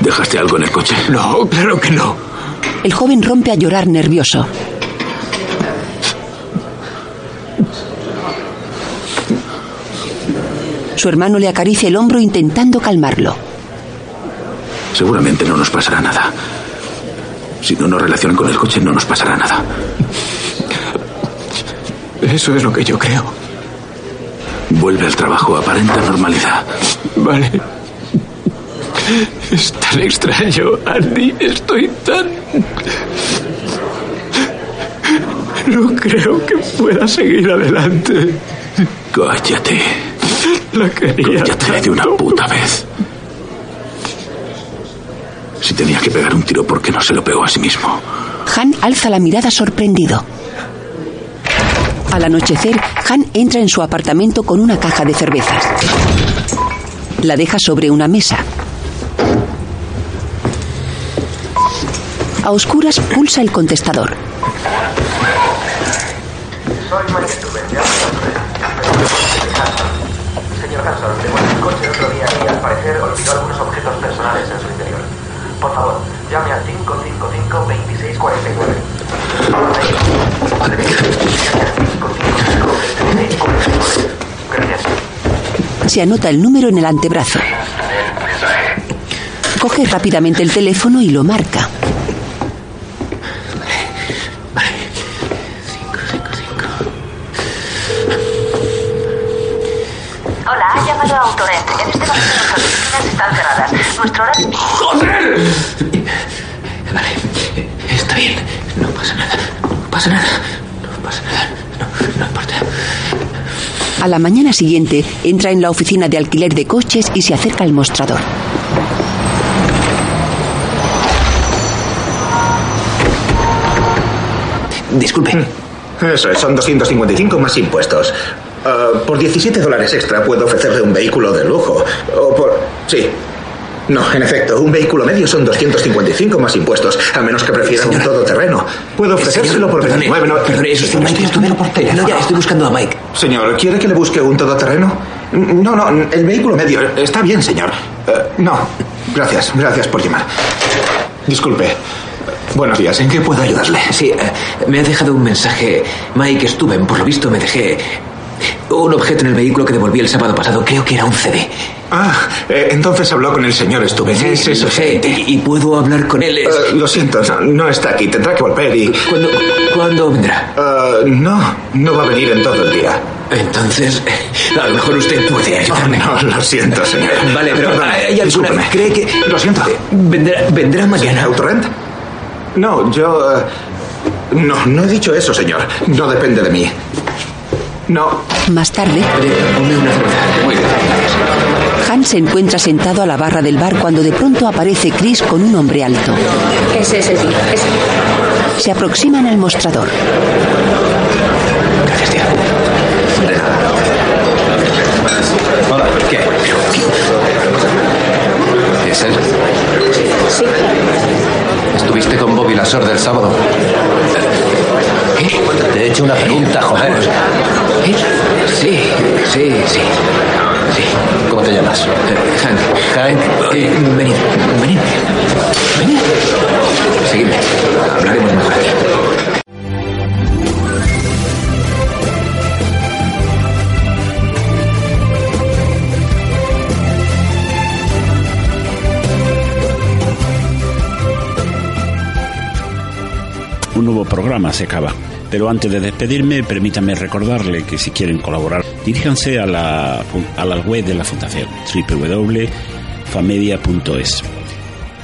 ¿Dejaste algo en el coche? No, claro que no. El joven rompe a llorar nervioso. Su hermano le acaricia el hombro intentando calmarlo. Seguramente no nos pasará nada. Si no nos relacionan con el coche, no nos pasará nada. Eso es lo que yo creo. Vuelve al trabajo, aparenta normalidad. Vale. Es tan extraño, Andy. Estoy tan... No creo que pueda seguir adelante. Cállate. La quería. Cállate de una puta vez. Si tenía que pegar un tiro, ¿por qué no se lo pegó a sí mismo? Han alza la mirada sorprendido. Al anochecer, Han entra en su apartamento con una caja de cervezas. La deja sobre una mesa. A oscuras pulsa el contestador. Soy Mike ya Señor Hanson, le mueve el coche el otro día y al parecer olvidó algunos objetos personales en su interior. Por favor, llame al 555-2649. Gracias. Se anota el número en el antebrazo. Coge rápidamente el teléfono y lo marca. A la mañana siguiente, entra en la oficina de alquiler de coches y se acerca al mostrador. Disculpe. Eso es, son 255 más impuestos. Ah, por 17 dólares extra puedo ofrecerle un vehículo de lujo. O por... Sí. No, en efecto, un vehículo medio son 255 más impuestos, a menos que prefiera un todoterreno. Puedo ofrecérselo por Perdone, 29... No, perdone, eso es Mike Stuber por teléfono. No, ya, estoy buscando a Mike. Señor, ¿quiere que le busque un todoterreno? No, no, el vehículo medio. Está bien, señor. Eh, no, gracias, gracias por llamar. Disculpe. Buenos días, ¿en qué puedo ayudarle? Sí, eh, me ha dejado un mensaje. Mike Stuben, por lo visto me dejé un objeto en el vehículo que devolví el sábado pasado. Creo que era un CD. Ah, eh, entonces habló con el señor Stuben. Sí, Es sí, gente. Y, y puedo hablar con él. Es- Eh, lo siento, no, no está aquí. Tendrá que volver y... ¿Cuándo, ¿Cuándo vendrá? Eh, no, no va a venir en todo el día. Entonces, a lo mejor usted puede ayudarme. No, lo siento, señor. Vale, pero Perdone, ¿hay alguna? discúlpeme. ¿Cree que Lo siento. vendrá, vendrá mañana? ¿Autorent? No, yo... no, no he dicho eso, señor. No depende de mí. No. Más tarde, Oye, ponme una cerveza. Muy bien, gracias. Se encuentra sentado a la barra del bar cuando de pronto aparece Chris con un hombre alto. Ese es el tío. ese. Se aproximan al mostrador. Gracias, tío. Hola, ¿qué? ¿Es él? Sí. ¿Estuviste con Bobby Lasor del sábado? ¿Qué? Te he hecho una pregunta, joder. ¿Eh? Sí, sí, sí. Sí. ¿Cómo te llamas? Hank. Hank. Eh, venid, venid. Venid. Seguidme. Hablaremos mejor aquí. Un nuevo programa se acaba. Pero antes de despedirme, permítanme recordarle que si quieren colaborar, diríjanse a la, a la web de la Fundación, www.famedia.es.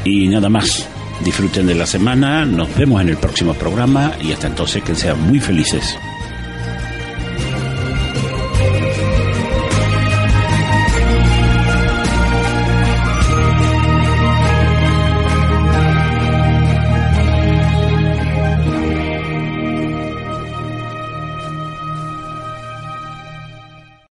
Y nada más, disfruten de la semana, nos vemos en el próximo programa y hasta entonces que sean muy felices.